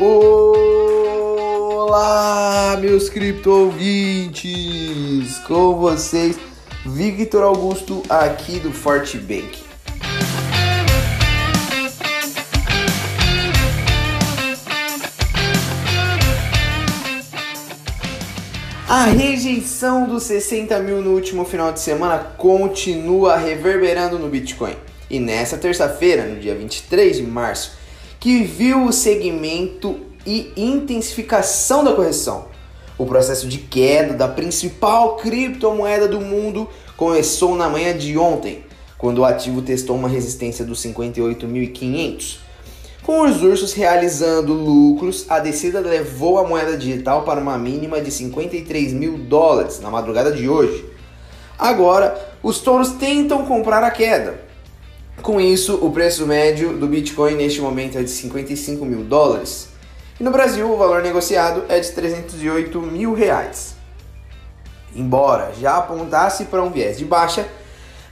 Olá, meus cripto! Com vocês, Victor Augusto aqui do Forte Bank. A rejeição dos 60 mil no último final de semana continua reverberando no Bitcoin. E nessa terça-feira, no dia 23 de março, que viu o segmento e intensificação da correção. O processo de queda da principal criptomoeda do mundo começou na manhã de ontem, quando o ativo testou uma resistência dos 58.500. Com os ursos realizando lucros, a descida levou a moeda digital para uma mínima de 53 mil dólares na madrugada de hoje. Agora, os touros tentam comprar a queda. Com isso, o preço médio do Bitcoin neste momento é de 55 mil dólares. E no Brasil, o valor negociado é de 308 mil reais. Embora já apontasse para um viés de baixa,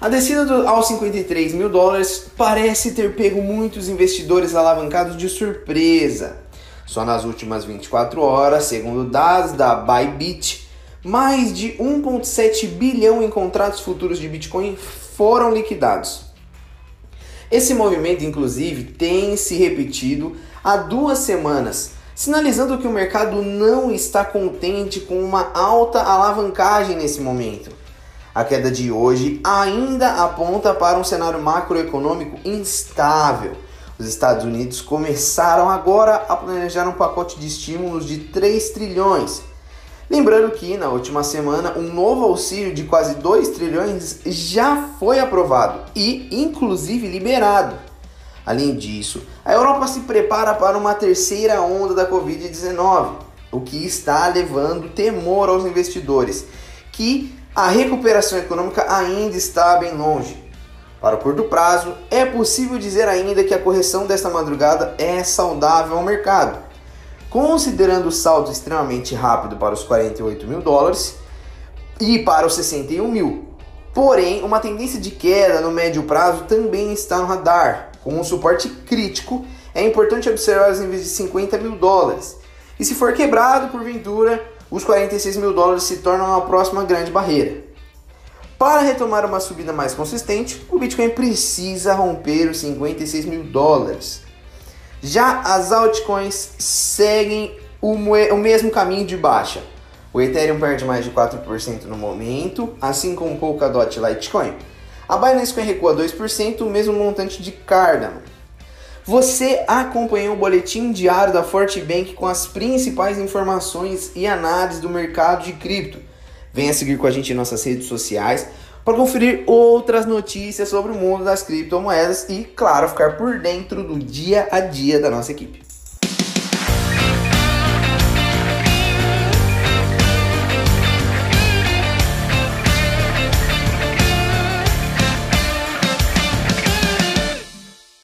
a descida do, aos 53 mil dólares parece ter pego muitos investidores alavancados de surpresa. Só nas últimas 24 horas, segundo dados da Bybit, mais de 1,7 bilhão em contratos futuros de Bitcoin foram liquidados. Esse movimento, inclusive, tem se repetido há duas semanas, sinalizando que o mercado não está contente com uma alta alavancagem nesse momento. A queda de hoje ainda aponta para um cenário macroeconômico instável. Os Estados Unidos começaram agora a planejar um pacote de estímulos de 3 trilhões. Lembrando que na última semana um novo auxílio de quase 2 trilhões já foi aprovado e inclusive liberado. Além disso, a Europa se prepara para uma terceira onda da Covid-19, o que está levando temor aos investidores, que a recuperação econômica ainda está bem longe. Para o curto prazo, é possível dizer ainda que a correção desta madrugada é saudável ao mercado. Considerando o salto extremamente rápido para os 48 mil dólares e para os 61 mil. Porém, uma tendência de queda no médio prazo também está no radar. Com um suporte crítico, é importante observar os níveis de 50 mil dólares. E se for quebrado porventura, os 46 mil dólares se tornam a próxima grande barreira. Para retomar uma subida mais consistente, o Bitcoin precisa romper os 56 mil dólares. Já as altcoins seguem o, o mesmo caminho de baixa. O Ethereum perde mais de 4% no momento, assim como o Polkadot e Litecoin. A Binance Coin recua 2%, o mesmo montante de Cardano. Você acompanhou o boletim diário da Fortebank com as principais informações e análises do mercado de cripto. Venha seguir com a gente em nossas redes sociais para conferir outras notícias sobre o mundo das criptomoedas e, claro, ficar por dentro do dia a dia da nossa equipe.